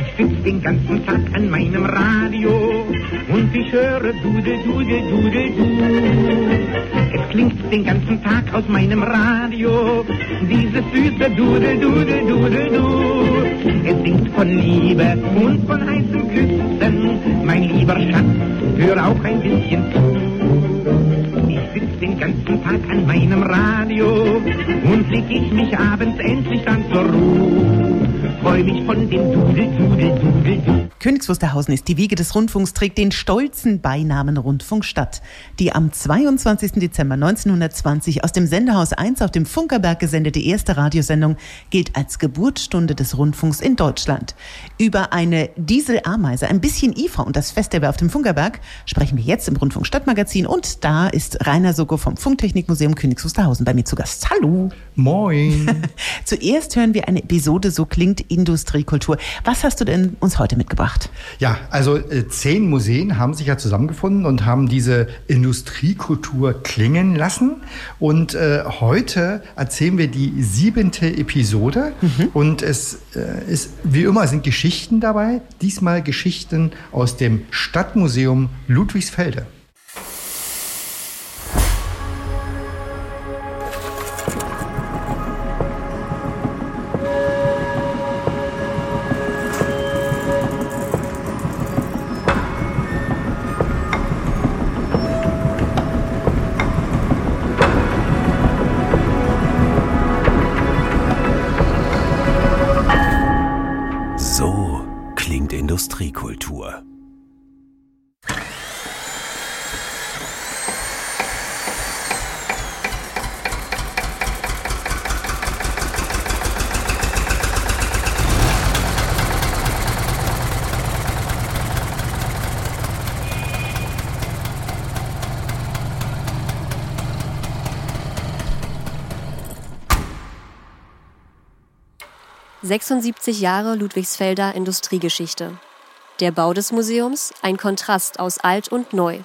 Ich sitz den ganzen Tag an meinem Radio und ich höre Dudel, Dudel, Dudel, du. Es klingt den ganzen Tag aus meinem Radio dieses süße Dudel, Dudel, Dudel, du. Es singt von Liebe und von heißen Küssen, mein lieber Schatz, hör auch ein bisschen zu. Ich sitz den ganzen Tag an meinem Radio und leg ich mich abends endlich dann zur Ruhe. Freu mich von dem Dudel, Dudel, Dudel. Königs Wusterhausen ist die Wiege des Rundfunks, trägt den stolzen Beinamen Rundfunkstadt, die am 22. Dezember 1920 aus dem Sendehaus 1 auf dem Funkerberg gesendete erste Radiosendung gilt als Geburtsstunde des Rundfunks in Deutschland. Über eine Dieselameise, ein bisschen IFA und das Festival auf dem Funkerberg sprechen wir jetzt im Rundfunk Stadtmagazin und da ist Rainer Soko vom Funktechnikmuseum Königs Wusterhausen bei mir zu Gast. Hallo. Moin. Zuerst hören wir eine Episode So klingt Industriekultur. Was hast du denn uns heute mitgebracht? Ja, also äh, zehn Museen haben sich ja zusammengefunden und haben diese Industriekultur klingen lassen. Und äh, heute erzählen wir die siebente Episode. Mhm. Und es äh, ist, wie immer, sind Geschichten dabei. Diesmal Geschichten aus dem Stadtmuseum Ludwigsfelde. Industriekultur. 76 Jahre Ludwigsfelder Industriegeschichte. Der Bau des Museums, ein Kontrast aus alt und neu.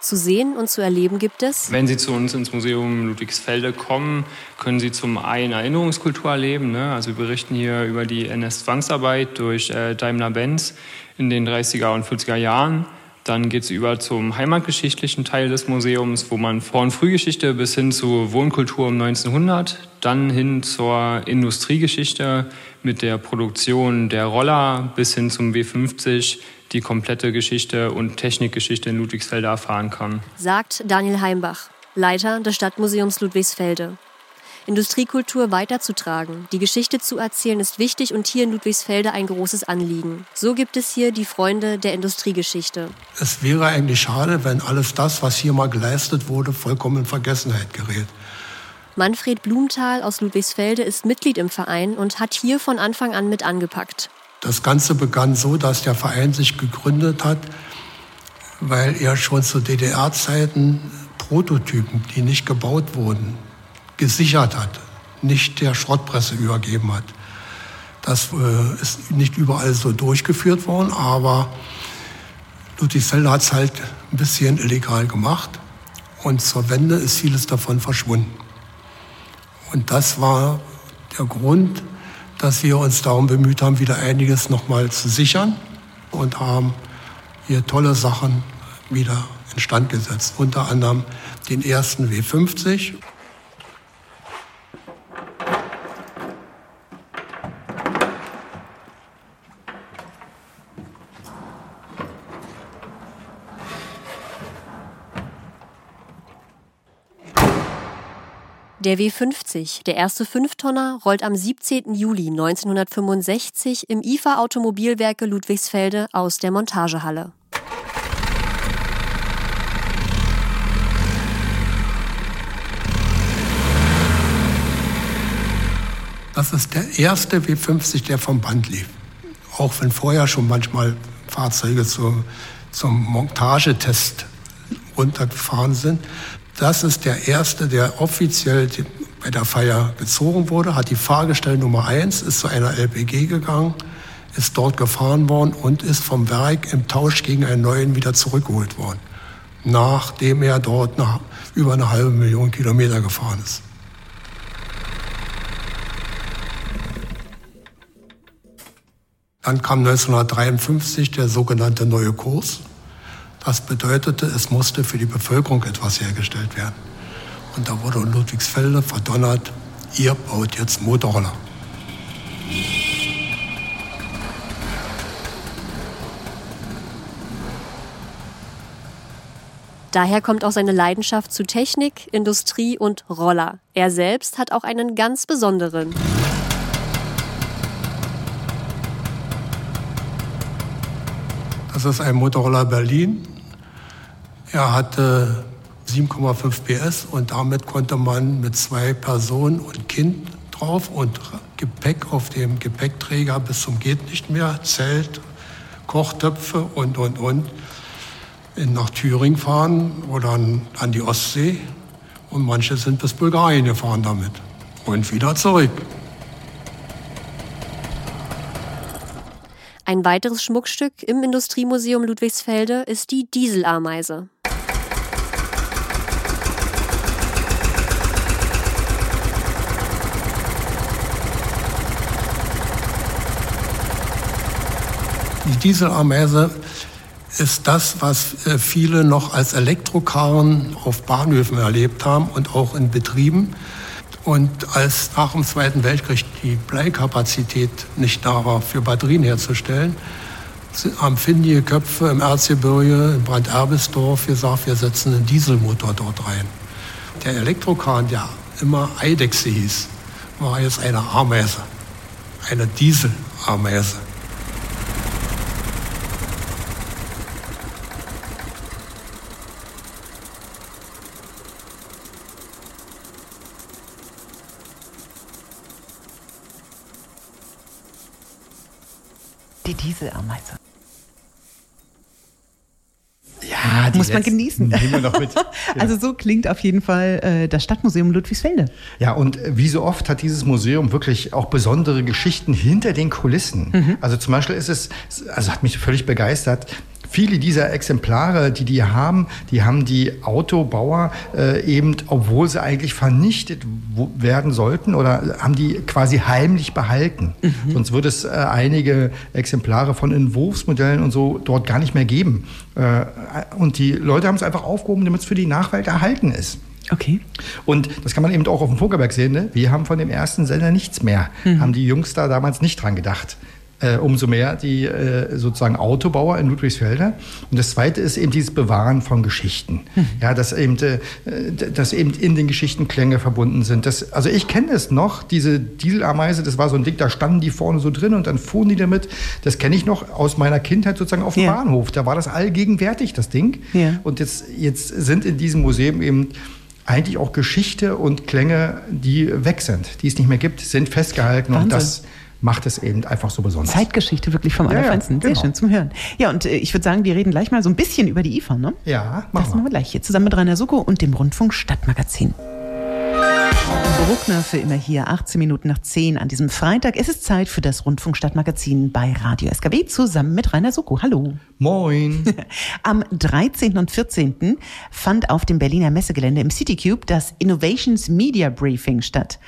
Zu sehen und zu erleben gibt es. Wenn Sie zu uns ins Museum Ludwigsfelde kommen, können Sie zum einen Erinnerungskultur erleben. Ne? Also wir berichten hier über die NS-Zwangsarbeit durch äh, Daimler-Benz in den 30er und 40er Jahren. Dann geht es über zum heimatgeschichtlichen Teil des Museums, wo man und Frühgeschichte bis hin zur Wohnkultur um 1900, dann hin zur Industriegeschichte mit der Produktion der Roller bis hin zum W50 die komplette Geschichte und Technikgeschichte in Ludwigsfelde erfahren kann. Sagt Daniel Heimbach, Leiter des Stadtmuseums Ludwigsfelde. Industriekultur weiterzutragen, die Geschichte zu erzählen, ist wichtig und hier in Ludwigsfelde ein großes Anliegen. So gibt es hier die Freunde der Industriegeschichte. Es wäre eigentlich schade, wenn alles das, was hier mal geleistet wurde, vollkommen in Vergessenheit gerät. Manfred Blumenthal aus Ludwigsfelde ist Mitglied im Verein und hat hier von Anfang an mit angepackt. Das Ganze begann so, dass der Verein sich gegründet hat, weil er schon zu DDR-Zeiten Prototypen, die nicht gebaut wurden, gesichert hat, nicht der Schrottpresse übergeben hat. Das äh, ist nicht überall so durchgeführt worden, aber Ludwigsfelde hat es halt ein bisschen illegal gemacht und zur Wende ist vieles davon verschwunden. Und das war der Grund, dass wir uns darum bemüht haben, wieder einiges nochmal zu sichern und haben hier tolle Sachen wieder instand gesetzt. Unter anderem den ersten W50 Der W50, der erste Fünftonner, rollt am 17. Juli 1965 im IFA Automobilwerke Ludwigsfelde aus der Montagehalle. Das ist der erste W50, der vom Band lief. Auch wenn vorher schon manchmal Fahrzeuge zum, zum Montagetest runtergefahren sind. Das ist der erste, der offiziell bei der Feier gezogen wurde, hat die Fahrgestell Nummer 1, ist zu einer LPG gegangen, ist dort gefahren worden und ist vom Werk im Tausch gegen einen neuen wieder zurückgeholt worden, nachdem er dort nach über eine halbe Million Kilometer gefahren ist. Dann kam 1953 der sogenannte neue Kurs. Das bedeutete, es musste für die Bevölkerung etwas hergestellt werden. Und da wurde Ludwigsfelde verdonnert, ihr baut jetzt Motorroller. Daher kommt auch seine Leidenschaft zu Technik, Industrie und Roller. Er selbst hat auch einen ganz besonderen. Das ist ein Motorroller Berlin. Er hatte 7,5 PS und damit konnte man mit zwei Personen und Kind drauf und Gepäck auf dem Gepäckträger bis zum geht nicht mehr, Zelt, Kochtöpfe und und und nach Thüringen fahren oder an die Ostsee und manche sind bis Bulgarien gefahren damit und wieder zurück. Ein weiteres Schmuckstück im Industriemuseum Ludwigsfelde ist die Dieselameise. Die Dieselameise ist das, was äh, viele noch als Elektrokarren auf Bahnhöfen erlebt haben und auch in Betrieben. Und als nach dem Zweiten Weltkrieg die Bleikapazität nicht da war, für Batterien herzustellen, haben findige Köpfe im Erzgebirge, in Brand-Erbisdorf gesagt, wir setzen einen Dieselmotor dort rein. Der Elektrokarren, der immer Eidechse hieß, war jetzt eine Ameise, eine Dieselameise. Die Dieselameise. Ja, Muss man genießen. Nehmen wir noch mit. Also so klingt auf jeden Fall äh, das Stadtmuseum Ludwigsfelde. Ja, und wie so oft hat dieses Museum wirklich auch besondere Geschichten hinter den Kulissen. Mhm. Also zum Beispiel ist es, also hat mich völlig begeistert, Viele dieser Exemplare, die die haben, die haben die Autobauer äh, eben, obwohl sie eigentlich vernichtet werden sollten, oder haben die quasi heimlich behalten. Mhm. Sonst würde es äh, einige Exemplare von Entwurfsmodellen und so dort gar nicht mehr geben. Äh, und die Leute haben es einfach aufgehoben, damit es für die Nachwelt erhalten ist. Okay. Und das kann man eben auch auf dem Funkerberg sehen. Ne? Wir haben von dem ersten Sender nichts mehr. Mhm. Haben die Jungs da damals nicht dran gedacht. Äh, umso mehr die äh, sozusagen Autobauer in Ludwigsfelde. Und das Zweite ist eben dieses Bewahren von Geschichten. Ja, dass eben, äh, dass eben in den Geschichten Klänge verbunden sind. Das, also ich kenne es noch, diese Dieselameise, das war so ein Ding, da standen die vorne so drin und dann fuhren die damit. Das kenne ich noch aus meiner Kindheit sozusagen auf dem Ja. Bahnhof. Da war das allgegenwärtig, das Ding. Ja. Und jetzt, jetzt sind in diesem Museum eben eigentlich auch Geschichte und Klänge, die weg sind, die es nicht mehr gibt, sind festgehalten und Wahnsinn. das macht es eben einfach so besonders. Zeitgeschichte wirklich vom Ja, Allerfeinsten. Sehr genau. schön zum Hören. Ja, und äh, ich würde sagen, wir reden gleich mal so ein bisschen über die IFA, ne? Ja, Das machen machen wir. gleich hier zusammen mit Rainer Suko und dem Rundfunk Stadtmagazin. Bruckner für immer hier, 18 Minuten nach 10 an diesem Freitag. Es ist Zeit für das Rundfunk Stadtmagazin bei Radio SKW zusammen mit Rainer Suko. Hallo. Moin. Am 13. und 14. fand auf dem Berliner Messegelände im CityCube das Innovations Media Briefing statt.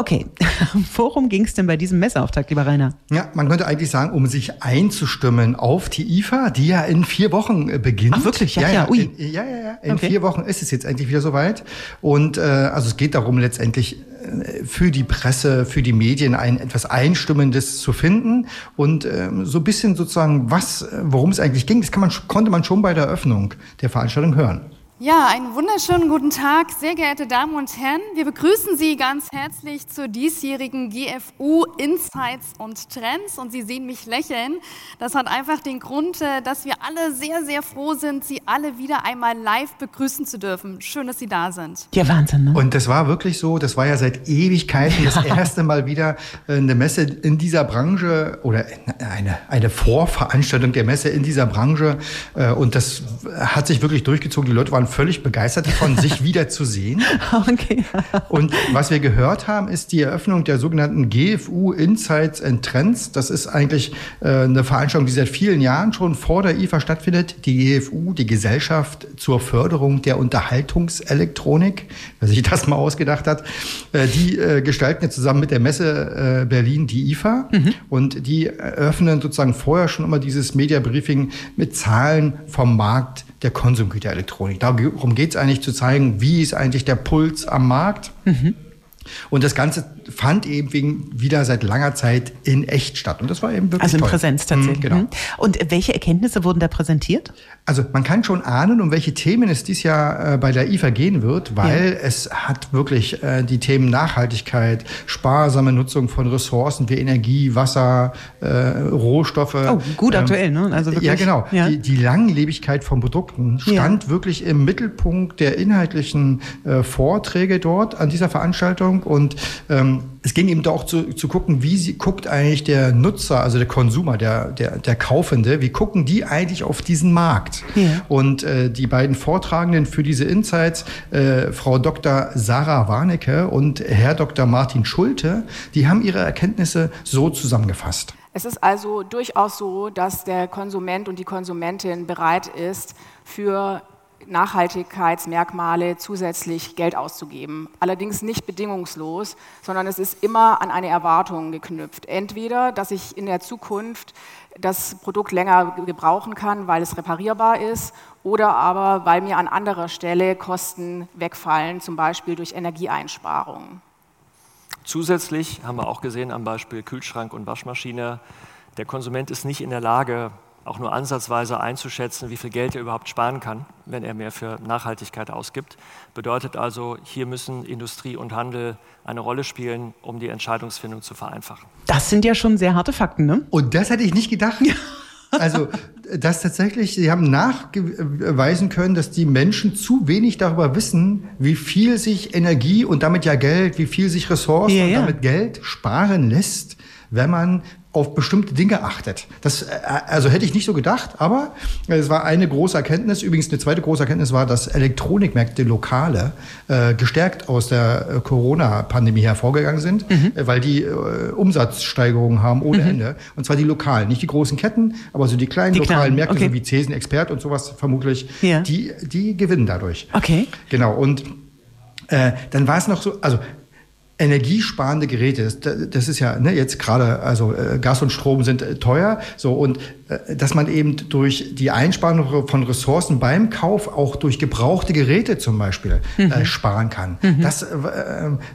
Okay, worum ging es denn bei diesem Messeauftakt, lieber Rainer? Ja, man könnte eigentlich sagen, um sich einzustimmen auf die IFA, die ja in vier Wochen äh, beginnt. Ach, wirklich? Ja, ja, ja, ui. In, ja, ja, ja. In Okay. vier Wochen ist es jetzt endlich wieder soweit. Und äh, also es geht darum, letztendlich äh, für die Presse, für die Medien ein etwas Einstimmendes zu finden und ähm, so ein bisschen sozusagen, was, äh, worum es eigentlich ging, das kann man, konnte man schon bei der Eröffnung der Veranstaltung hören. Ja, einen wunderschönen guten Tag, sehr geehrte Damen und Herren. Wir begrüßen Sie ganz herzlich zur diesjährigen GFU Insights und Trends und Sie sehen mich lächeln. Das hat einfach den Grund, äh, dass wir alle sehr, sehr froh sind, Sie alle wieder einmal live begrüßen zu dürfen. Schön, dass Sie da sind. Ja, Wahnsinn, ne? Und das war wirklich so, das war ja seit Ewigkeiten das erste Mal wieder äh, eine Messe in dieser Branche oder eine, eine Vorveranstaltung der Messe in dieser Branche. Äh, Und das hat sich wirklich durchgezogen. Die Leute waren völlig begeistert davon, sich wieder zu sehen. Okay. Und was wir gehört haben, ist die Eröffnung der sogenannten GFU Insights and Trends. Das ist eigentlich äh, eine Veranstaltung, die seit vielen Jahren schon vor der IFA stattfindet. Die GFU, die Gesellschaft zur Förderung der Unterhaltungselektronik, wer sich das mal ausgedacht hat, äh, die äh, gestalten jetzt zusammen mit der Messe Berlin die IFA. Mhm. Und die eröffnen sozusagen vorher schon immer dieses Media Briefing mit Zahlen vom Markt der Konsumgüterelektronik. Darum geht es eigentlich zu zeigen, wie ist eigentlich der Puls am Markt. Mhm. Und das Ganze fand eben wegen wieder seit langer Zeit in echt statt. Und das war eben wirklich Also in toll. Präsenz tatsächlich. Mhm, genau. Mhm. Und welche Erkenntnisse wurden da präsentiert? Also man kann schon ahnen, um welche Themen es dieses Jahr äh, bei der IFA gehen wird, weil ja. es hat wirklich äh, die Themen Nachhaltigkeit, sparsame Nutzung von Ressourcen wie Energie, Wasser, äh, Rohstoffe. Oh, gut ähm, aktuell, ne? Also wirklich, ja, genau. Ja. Die, die, Langlebigkeit von Produkten stand ja. wirklich im Mittelpunkt der inhaltlichen Vorträge dort an dieser Veranstaltung und ähm, es ging eben auch zu, zu gucken, wie sie, guckt eigentlich der Nutzer, also der Konsumer, der, der, der Kaufende, wie gucken die eigentlich auf diesen Markt? Ja. Und äh, die beiden Vortragenden für diese Insights, äh, Frau Dr. Sarah Warnecke und Herr Dr. Martin Schulte, die haben ihre Erkenntnisse so zusammengefasst. Es ist also durchaus so, dass der Konsument und die Konsumentin bereit ist, für Nachhaltigkeitsmerkmale zusätzlich Geld auszugeben. Allerdings nicht bedingungslos, sondern es ist immer an eine Erwartung geknüpft. Entweder, dass ich in der Zukunft das Produkt länger gebrauchen kann, weil es reparierbar ist, oder aber, weil mir an anderer Stelle Kosten wegfallen, zum Beispiel durch Energieeinsparungen. Zusätzlich haben wir auch gesehen am Beispiel Kühlschrank und Waschmaschine, der Konsument ist nicht in der Lage, auch nur ansatzweise einzuschätzen, wie viel Geld er überhaupt sparen kann, wenn er mehr für Nachhaltigkeit ausgibt. Bedeutet also, hier müssen Industrie und Handel eine Rolle spielen, um die Entscheidungsfindung zu vereinfachen. Das sind ja schon sehr harte Fakten, ne? Und das hätte ich nicht gedacht. Also, dass tatsächlich, Sie haben nachweisen können, dass die Menschen zu wenig darüber wissen, wie viel sich Energie und damit ja Geld, wie viel sich Ressourcen ja, ja. und damit Geld sparen lässt, wenn man auf bestimmte Dinge achtet. Das äh, also hätte ich nicht so gedacht, aber es war eine große Erkenntnis. Übrigens eine zweite große Erkenntnis war, dass Elektronikmärkte lokale äh, gestärkt aus der äh, Corona-Pandemie hervorgegangen sind, mhm. äh, weil die äh, Umsatzsteigerungen haben ohne mhm. Ende. Und zwar die lokalen, nicht die großen Ketten, aber so die kleinen die lokalen kleinen. Märkte, okay. so wie Cesen, Expert und sowas vermutlich, ja. die die gewinnen dadurch. Okay. Genau und äh, dann war es noch so, also energiesparende Geräte. Das, das ist ja ne, jetzt gerade, also äh, Gas und Strom sind äh, teuer, so und äh, dass man eben durch die Einsparung von Ressourcen beim Kauf auch durch gebrauchte Geräte zum Beispiel mhm. äh, sparen kann. Mhm. Das äh,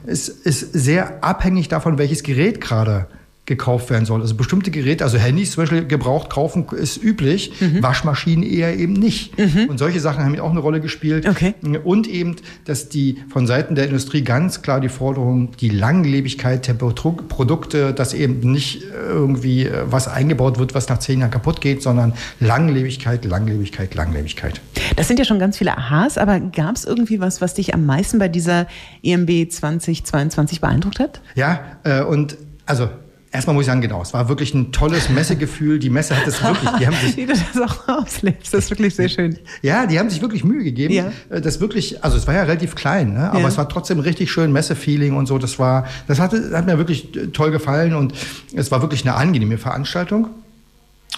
ist, ist sehr abhängig davon, welches Gerät gerade gekauft werden soll. Also bestimmte Geräte, also Handys zum Beispiel gebraucht kaufen ist üblich, mhm. Waschmaschinen eher eben nicht. Mhm. Und solche Sachen haben auch eine Rolle gespielt. Okay. Und eben, dass die von Seiten der Industrie ganz klar die Forderung, die Langlebigkeit der Produkte, dass eben nicht irgendwie äh, was eingebaut wird, was nach zehn Jahren kaputt geht, sondern Langlebigkeit, Langlebigkeit, Langlebigkeit. Das sind ja schon ganz viele Aha's, aber gab es irgendwie was, was dich am meisten bei dieser EMB 2022 beeindruckt hat? Ja, äh, und also Erstmal muss ich sagen, genau, es war wirklich ein tolles Messegefühl. Die Messe hat es wirklich, die haben sich. Wie du das auch auslebst, das ist wirklich sehr schön. Ja, die haben sich wirklich Mühe gegeben. Ja. Äh, das wirklich, also es war ja relativ klein, ne? aber ja. es war trotzdem richtig schön Messefeeling und so. Das war, das hatte, hat mir wirklich toll gefallen und es war wirklich eine angenehme Veranstaltung.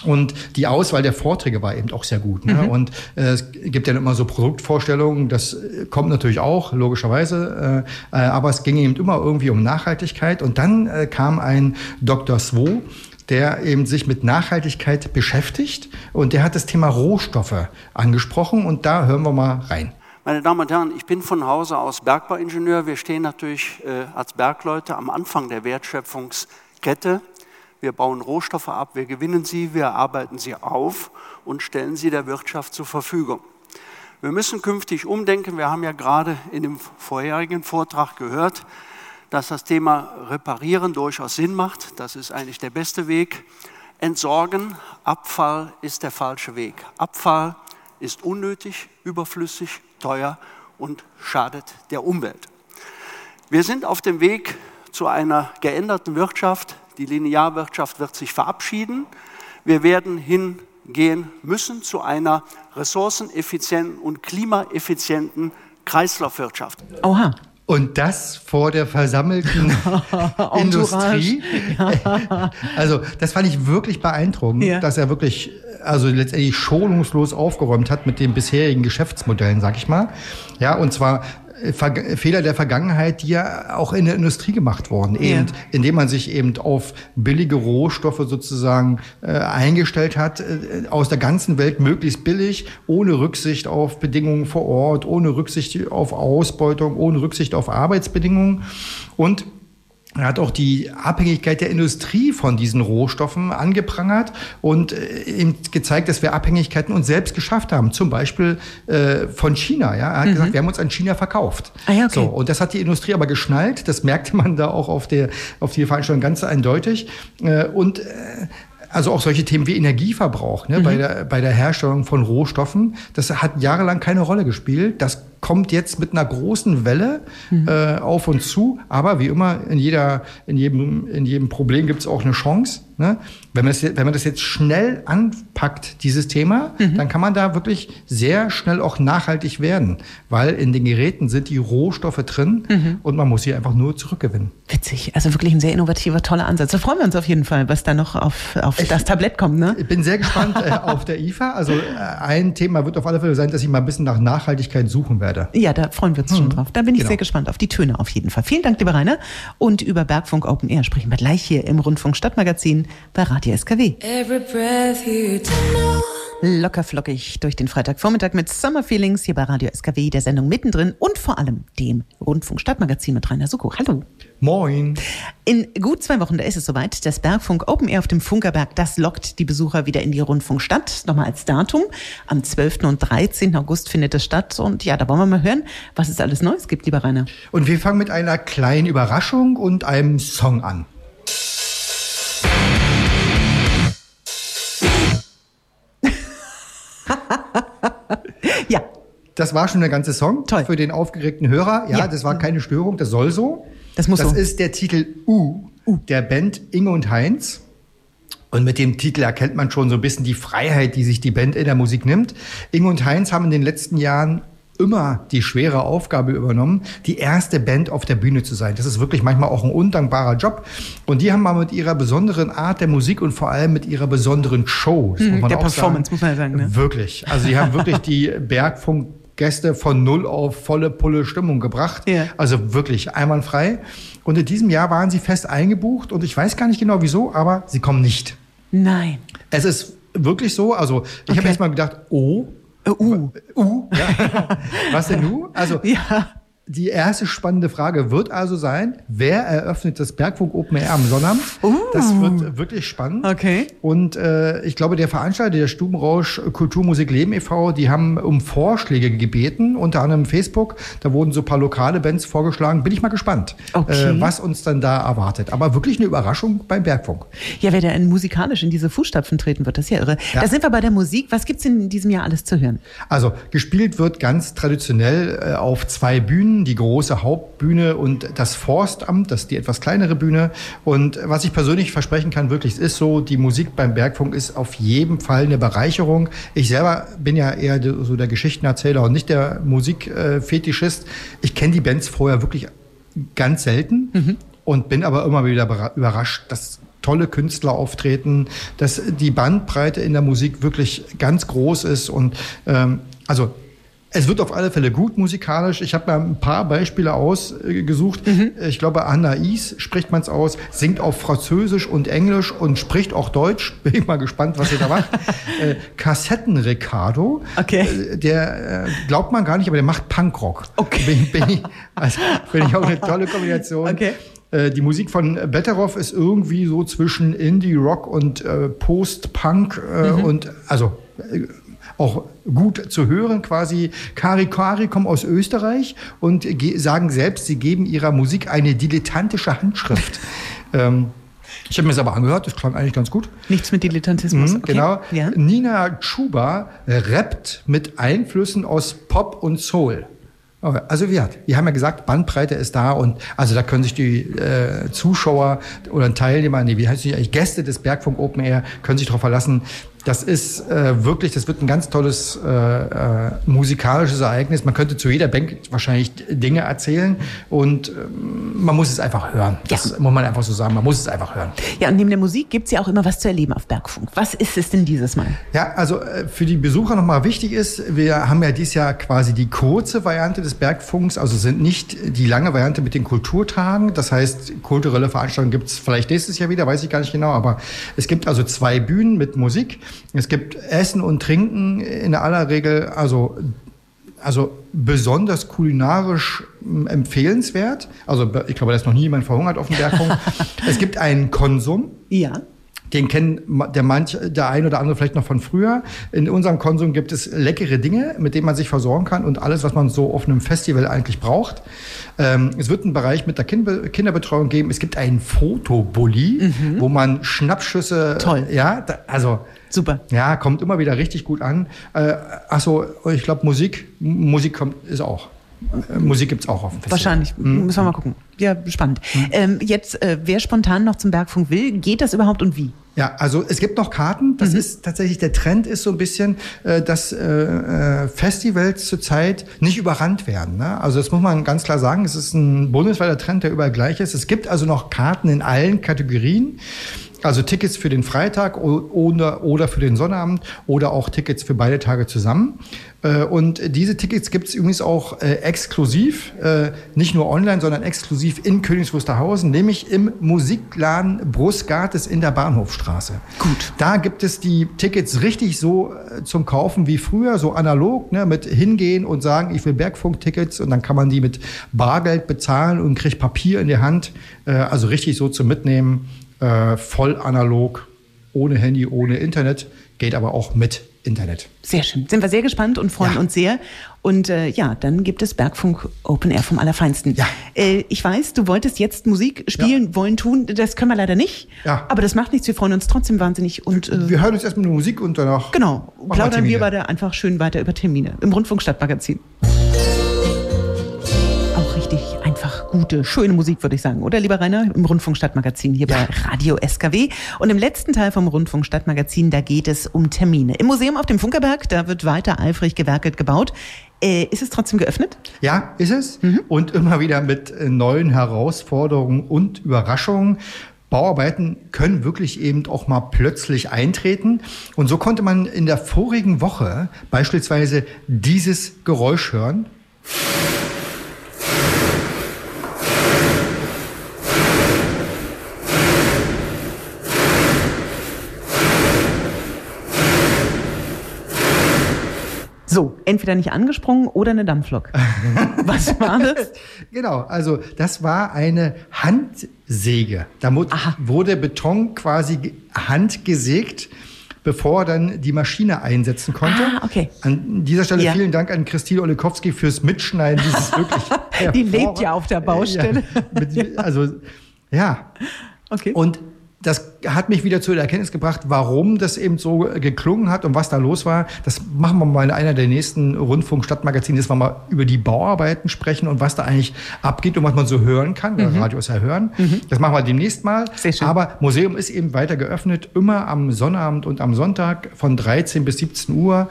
Und die Auswahl der Vorträge war eben auch sehr gut. Ne? Mhm. Und äh, es gibt ja immer so Produktvorstellungen, das äh, kommt natürlich auch, logischerweise. Äh, äh, aber es ging eben immer irgendwie um Nachhaltigkeit. Und dann äh, kam ein Dr. Swo, der eben sich mit Nachhaltigkeit beschäftigt. Und der hat das Thema Rohstoffe angesprochen. Und da hören wir mal rein. Meine Damen und Herren, ich bin von Hause aus Bergbauingenieur. Wir stehen natürlich äh, als Bergleute am Anfang der Wertschöpfungskette wir bauen Rohstoffe ab, wir gewinnen sie, wir arbeiten sie auf und stellen sie der Wirtschaft zur Verfügung. Wir müssen künftig umdenken. Wir haben ja gerade in dem vorherigen Vortrag gehört, dass das Thema Reparieren durchaus Sinn macht. Das ist eigentlich der beste Weg. Entsorgen, Abfall ist der falsche Weg. Abfall ist unnötig, überflüssig, teuer und schadet der Umwelt. Wir sind auf dem Weg zu einer geänderten Wirtschaft, die Linearwirtschaft wird sich verabschieden. Wir werden hin gehen müssen zu einer ressourceneffizienten und klimaeffizienten Kreislaufwirtschaft. Oha. Und das vor der versammelten Industrie. also das fand ich wirklich beeindruckend, ja. dass er wirklich also letztendlich schonungslos aufgeräumt hat mit den bisherigen Geschäftsmodellen, sag ich mal. Ja, und zwar Fehler der Vergangenheit, die ja auch in der Industrie gemacht wurden, ja. eben, indem man sich eben auf billige Rohstoffe sozusagen äh, eingestellt hat, äh, aus der ganzen Welt möglichst billig, ohne Rücksicht auf Bedingungen vor Ort, ohne Rücksicht auf Ausbeutung, ohne Rücksicht auf Arbeitsbedingungen und er hat auch die Abhängigkeit der Industrie von diesen Rohstoffen angeprangert und äh, eben gezeigt, dass wir Abhängigkeiten uns selbst geschafft haben. Zum Beispiel äh, von China. Ja? Er hat mhm. gesagt, wir haben uns an China verkauft. Ah, ja, okay. so, und das hat die Industrie aber geschnallt. Das merkte man da auch auf der auf die Veranstaltung ganz eindeutig. Äh, und äh, also auch solche Themen wie Energieverbrauch ne, mhm. bei, der, bei der Herstellung von Rohstoffen, das hat jahrelang keine Rolle gespielt. Das kommt jetzt mit einer großen Welle mhm. äh, auf uns zu. Aber wie immer, in, jeder, in, jedem, in jedem Problem gibt es auch eine Chance. Ne? Wenn, man das, wenn man das jetzt schnell anpackt, dieses Thema, mhm. dann kann man da wirklich sehr schnell auch nachhaltig werden. Weil in den Geräten sind die Rohstoffe drin mhm. und man muss sie einfach nur zurückgewinnen. Witzig. Also wirklich ein sehr innovativer, toller Ansatz. Da freuen wir uns auf jeden Fall, was da noch auf, auf ich, das Tablett kommt. Ne? Ich bin sehr gespannt äh, auf der IFA. Also äh, ein Thema wird auf alle Fälle sein, dass ich mal ein bisschen nach Nachhaltigkeit suchen werde. Ja, da freuen wir uns mhm. schon drauf. Da bin ich genau. sehr gespannt auf die Töne auf jeden Fall. Vielen Dank, lieber Rainer. Und über Bergfunk Open Air sprechen wir gleich hier im Rundfunk Stadtmagazin bei Radio SKW. Locker flockig durch den Freitagvormittag mit Summer Feelings hier bei Radio SKW, der Sendung mittendrin und vor allem dem Rundfunk Stadtmagazin mit Rainer Suko. Hallo. Moin. In gut zwei Wochen, da ist es soweit, das Bergfunk Open Air auf dem Funkerberg, das lockt die Besucher wieder in die Rundfunkstadt. Nochmal als Datum. Am 12. und 13. August findet es statt. Und ja, da wollen wir mal hören, was es alles Neues gibt, lieber Rainer. Und wir fangen mit einer kleinen Überraschung und einem Song an. Das war schon der ganze Song Toll. für den aufgeregten Hörer. Ja, ja, das war keine Störung, das soll so. Das muss Das so. ist der Titel U, U der Band Inge und Heinz. Und mit dem Titel erkennt man schon so ein bisschen die Freiheit, die sich die Band in der Musik nimmt. Inge und Heinz haben in den letzten Jahren immer die schwere Aufgabe übernommen, die erste Band auf der Bühne zu sein. Das ist wirklich manchmal auch ein undankbarer Job. Und die haben mal mit ihrer besonderen Art der Musik und vor allem mit ihrer besonderen Show, hm, der Performance, sagen, muss man ja sagen. Ne? Wirklich. Also sie haben wirklich die Bergfunk Gäste von null auf volle Pulle Stimmung gebracht. Ja. Also wirklich einwandfrei. Und in diesem Jahr waren sie fest eingebucht und ich weiß gar nicht genau wieso, aber sie kommen nicht. Nein. Es ist wirklich so. Also ich okay. habe erst mal gedacht, oh, Uh. Uh. Ja. Was denn nu? Also, ja. Die erste spannende Frage wird also sein, wer eröffnet das Bergfunk Open Air am Sonnabend? Uh. Das wird wirklich spannend. Okay. Und äh, ich glaube, der Veranstalter der Stubenrausch Kulturmusik Leben e.V., die haben um Vorschläge gebeten, unter anderem Facebook. Da wurden so ein paar lokale Bands vorgeschlagen. Bin ich mal gespannt, okay. äh, was uns dann da erwartet. Aber wirklich eine Überraschung beim Bergfunk. Ja, wer da musikalisch in diese Fußstapfen treten wird, das ist ja irre. Ja. Da sind wir bei der Musik. Was gibt's in diesem Jahr alles zu hören? Also, gespielt wird ganz traditionell äh, auf zwei Bühnen die große Hauptbühne und das Forstamt, das ist die etwas kleinere Bühne. Und was ich persönlich versprechen kann, wirklich, es ist so, die Musik beim Bergfunk ist auf jeden Fall eine Bereicherung. Ich selber bin ja eher so der Geschichtenerzähler und nicht der Musikfetischist. Ich kenne die Bands vorher wirklich ganz selten mhm. und bin aber immer wieder überrascht, dass tolle Künstler auftreten, dass die Bandbreite in der Musik wirklich ganz groß ist und ähm, also es wird auf alle Fälle gut musikalisch. Ich habe mir ein paar Beispiele ausgesucht. Mhm. Ich glaube, Anaïs spricht man es aus, singt auf Französisch und Englisch und spricht auch Deutsch. Bin ich mal gespannt, was ihr da macht. äh, Kassetten Ricardo, okay. Äh, der äh, glaubt man gar nicht, aber der macht Punkrock. Okay. Bin, bin ich, also, finde ich auch eine tolle Kombination. Okay. Äh, die Musik von Betteroff ist irgendwie so zwischen Indie Rock und äh, Post-Punk äh, mhm. und also äh, auch gut zu hören quasi. Kari Kari kommen aus Österreich und sagen selbst, sie geben ihrer Musik eine dilettantische Handschrift. ähm, ich habe mir das aber angehört, das klang eigentlich ganz gut. Nichts mit Dilettantismus. Mhm, okay. Genau. Ja. Nina Chuba rappt mit Einflüssen aus Pop und Soul. Also wir, wir haben ja gesagt, Bandbreite ist da und also da können sich die äh, Zuschauer oder Teilnehmer, nee, wie heißt die eigentlich, Gäste des Bergfunk Open Air können sich darauf verlassen, Das ist äh, wirklich, das wird ein ganz tolles äh, äh, musikalisches Ereignis. Man könnte zu jeder Bank wahrscheinlich Dinge erzählen und ähm, man muss es einfach hören. Das ja. muss man einfach so sagen. Man muss es einfach hören. Ja, und neben der Musik gibt es ja auch immer was zu erleben auf Bergfunk. Was ist es denn dieses Mal? Ja, also äh, für die Besucher nochmal wichtig ist, wir haben ja dieses Jahr quasi die kurze Variante des Bergfunks, also sind nicht die lange Variante mit den Kulturtagen. Das heißt, kulturelle Veranstaltungen gibt es vielleicht nächstes Jahr wieder, weiß ich gar nicht genau, aber es gibt also zwei Bühnen mit Musik. Es gibt Essen und Trinken in aller Regel, also also besonders kulinarisch empfehlenswert. Also ich glaube, da ist noch nie jemand verhungert auf dem Bergpunkt. es gibt einen Konsum. Ja. Den kennen der manch, der ein oder andere vielleicht noch von früher. In unserem Konsum gibt es leckere Dinge, mit denen man sich versorgen kann und alles, was man so auf einem Festival eigentlich braucht. Ähm, es wird einen Bereich mit der kind Kinderbetreuung geben. Es gibt einen Fotobully, mhm. wo man Schnappschüsse. Toll. Ja, da, also Super. Ja, kommt immer wieder richtig gut an. Äh, achso, ich glaube, Musik, Musik kommt, ist auch. Äh, Musik gibt es auch auf dem Festival. Wahrscheinlich. Mhm. Müssen wir mal gucken. Ja, spannend. Mhm. Ähm, jetzt, äh, wer spontan noch zum Bergfunk will, geht das überhaupt und wie? Ja, also es gibt noch Karten. Das mhm. ist tatsächlich der Trend ist so ein bisschen, äh, dass äh, äh, Festivals zurzeit nicht überrannt werden. Ne? Also das muss man ganz klar sagen. Es ist ein bundesweiter Trend, der überall gleich ist. Es gibt also noch Karten in allen Kategorien. Also Tickets für den Freitag oder, oder für den Sonnabend oder auch Tickets für beide Tage zusammen. Äh, und diese Tickets gibt es übrigens auch äh, exklusiv, äh, nicht nur online, sondern exklusiv in Königs Wusterhausen, nämlich im Musikladen Brustgartes in der Bahnhofstraße. Gut. Da gibt es die Tickets richtig so zum Kaufen wie früher, so analog, ne, mit hingehen und sagen, ich will Bergfunk-Tickets und dann kann man die mit Bargeld bezahlen und kriegt Papier in die Hand. also richtig so zum Mitnehmen äh, voll analog, ohne Handy, ohne Internet, geht aber auch mit Internet. Sehr schön. Sind wir sehr gespannt und freuen ja. uns sehr. Und äh, ja, dann gibt es Bergfunk Open Air vom Allerfeinsten. Ja. Äh, ich weiß, du wolltest jetzt Musik spielen, ja. wollen, tun. Das können wir leider nicht. Ja. Aber das macht nichts. Wir freuen uns trotzdem wahnsinnig. Und, äh, wir hören uns erstmal Musik und danach. Genau. Plaudern wir, wir beide einfach schön weiter über Termine im Rundfunk Stadtmagazin gute, schöne Musik, würde ich sagen. Oder, lieber Rainer, im Rundfunk Stadtmagazin hier ja. bei Radio SKW. Und im letzten Teil vom Rundfunk Stadtmagazin, da geht es um Termine. Im Museum auf dem Funkerberg, da wird weiter eifrig gewerkelt gebaut. Äh, ist es trotzdem geöffnet? Ja, ist es. Mhm. Und immer wieder mit äh, neuen Herausforderungen und Überraschungen. Bauarbeiten können wirklich eben auch mal plötzlich eintreten. Und so konnte man in der vorigen Woche beispielsweise dieses Geräusch hören. So, entweder nicht angesprungen oder eine Dampflok. Was war das? genau, also das war eine Handsäge. Da wurde Beton quasi handgesägt bevor dann die Maschine einsetzen konnte. Ah, okay. An dieser Stelle ja. vielen Dank an Christine Olekowski fürs Mitschneiden dieses wirklich. die lebt ja auf der Baustelle. Ja, mit, also ja. Okay. Und das hat mich wieder zu der Erkenntnis gebracht, warum das eben so geklungen hat und was da los war. Das machen wir mal in einer der nächsten Rundfunk-Stadtmagazine, dass wir mal über die Bauarbeiten sprechen und was da eigentlich abgeht und was man so hören kann. Mhm. Radio ist ja hören. Mhm. Das machen wir demnächst mal. Sehr schön. Aber Museum ist eben weiter geöffnet, immer am Sonnabend und am Sonntag von 13 bis 17 Uhr.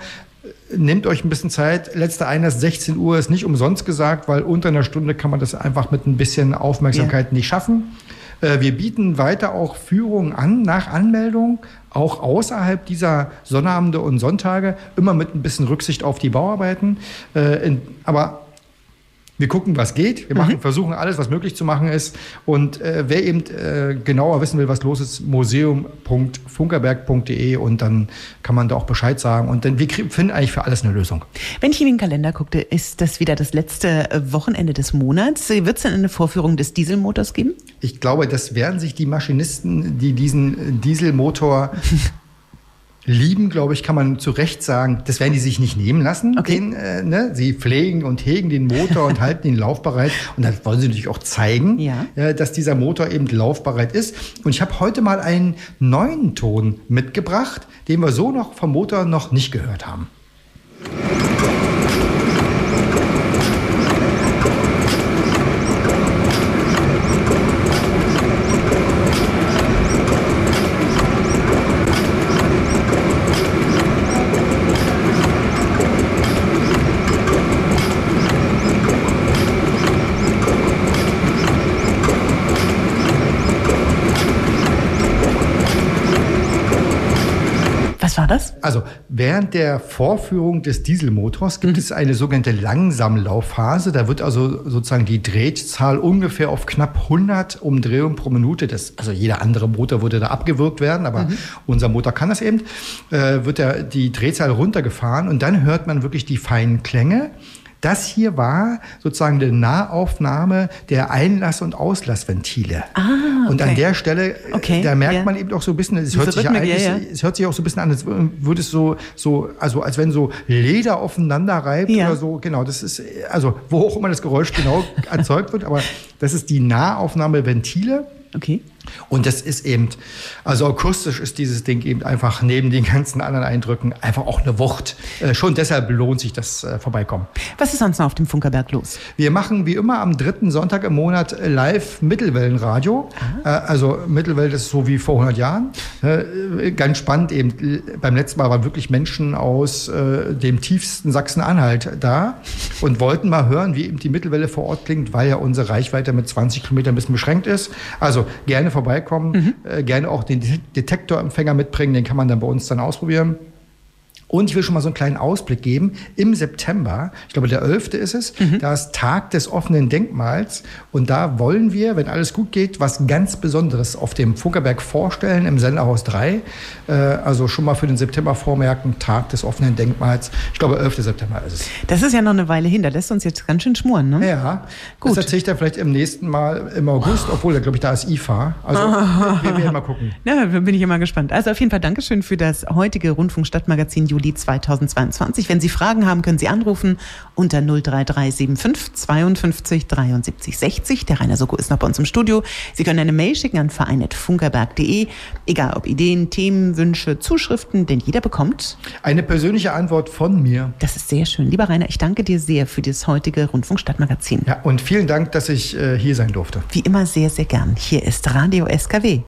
Nehmt euch ein bisschen Zeit. Letzter Einlass 16 Uhr ist nicht umsonst gesagt, weil unter einer Stunde kann man das einfach mit ein bisschen Aufmerksamkeit ja. nicht schaffen. Äh, wir bieten weiter auch Führungen an nach Anmeldung, auch außerhalb dieser Sonnabende und Sonntage, immer mit ein bisschen Rücksicht auf die Bauarbeiten. Äh, aber wir gucken, was geht. Wir machen, mhm. versuchen alles, was möglich zu machen ist. Und äh, wer eben äh, genauer wissen will, was los ist, museum.funkerberg.de und dann kann man da auch Bescheid sagen. Und dann wir finden eigentlich für alles eine Lösung. Wenn ich in den Kalender guckte, ist das wieder das letzte äh, Wochenende des Monats. Wird es denn eine Vorführung des Dieselmotors geben? Ich glaube, das werden sich die Maschinisten, die diesen Dieselmotor lieben, glaube ich, kann man zu Recht sagen, das werden die sich nicht nehmen lassen. Okay. Den, äh, ne? Sie pflegen und hegen den Motor und halten ihn laufbereit. Und dann wollen sie natürlich auch zeigen, ja. äh, dass dieser Motor eben laufbereit ist. Und ich habe heute mal einen neuen Ton mitgebracht, den wir so noch vom Motor noch nicht gehört haben. Das? Also während der Vorführung des Dieselmotors gibt mhm. es eine sogenannte Langsamlaufphase. Da wird also sozusagen die Drehzahl ungefähr auf knapp 100 Umdrehungen pro Minute, das, also jeder andere Motor würde da abgewürgt werden, aber mhm. unser Motor kann das eben, äh, wird der, die Drehzahl runtergefahren und dann hört man wirklich die feinen Klänge. Das hier war sozusagen eine Nahaufnahme der Einlass- und Auslassventile. Ah, okay. Und an der Stelle, äh, okay, da merkt ja. man eben auch so ein bisschen, es hört, sich ja ja, es hört sich auch so ein bisschen an, als würde es so, so, also als wenn so Leder aufeinander reibt oder so. Genau, das ist, also wo auch immer das Geräusch genau erzeugt wird, aber das ist die Nahaufnahme Ventile. Okay. Und das ist eben, also akustisch ist dieses Ding eben einfach neben den ganzen anderen Eindrücken einfach auch eine Wucht. Äh, schon deshalb lohnt sich das äh, Vorbeikommen. Was ist sonst noch auf dem Funkerberg los? Wir machen wie immer am dritten Sonntag im Monat live Mittelwellenradio. Äh, also Mittelwelle ist so wie vor 100 Jahren. Äh, ganz spannend eben, beim letzten Mal waren wirklich Menschen aus äh, dem tiefsten Sachsen-Anhalt da und wollten mal hören, wie eben die Mittelwelle vor Ort klingt, weil ja unsere Reichweite mit 20 Kilometern ein bisschen beschränkt ist. Also gerne vorbeikommen. Mhm. Äh, gerne auch den Detektorempfänger mitbringen, den kann man dann bei uns dann ausprobieren. Und ich will schon mal so einen kleinen Ausblick geben. Im September, ich glaube der 11. ist es, mhm. da ist Tag des offenen Denkmals. Und da wollen wir, wenn alles gut geht, was ganz Besonderes auf dem Funkerberg vorstellen im Senderhaus 3. Äh, also schon mal für den September vormerken, Tag des offenen Denkmals. Ich glaube 11. September ist es. Das ist ja noch eine Weile hin. Da lässt uns jetzt ganz schön schmuren, ne? Ja. Gut. Das erzähle ich dann vielleicht im nächsten Mal im August, obwohl da glaube ich, da ist IFA. Also wir, wir werden mal gucken. Na, da bin ich immer gespannt. Also auf jeden Fall Dankeschön für das heutige Rundfunk Stadtmagazin Juli 2022. Wenn Sie Fragen haben, können Sie anrufen unter 03375 52 73 60. Der Rainer Soko ist noch bei uns im Studio. Sie können eine Mail schicken an verein.funkerberg.de. Egal ob Ideen, Themen, Wünsche, Zuschriften, denn jeder bekommt eine persönliche Antwort von mir. Das ist sehr schön. Lieber Rainer, ich danke dir sehr für das heutige Rundfunk Stadtmagazin. Ja, und vielen Dank, dass ich äh, hier sein durfte. Wie immer sehr, sehr gern. Hier ist Radio SKW.